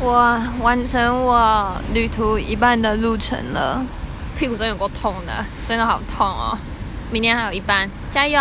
我完成我旅途一半的路程了。屁股真有够痛的真的好痛哦。明天还有一半加油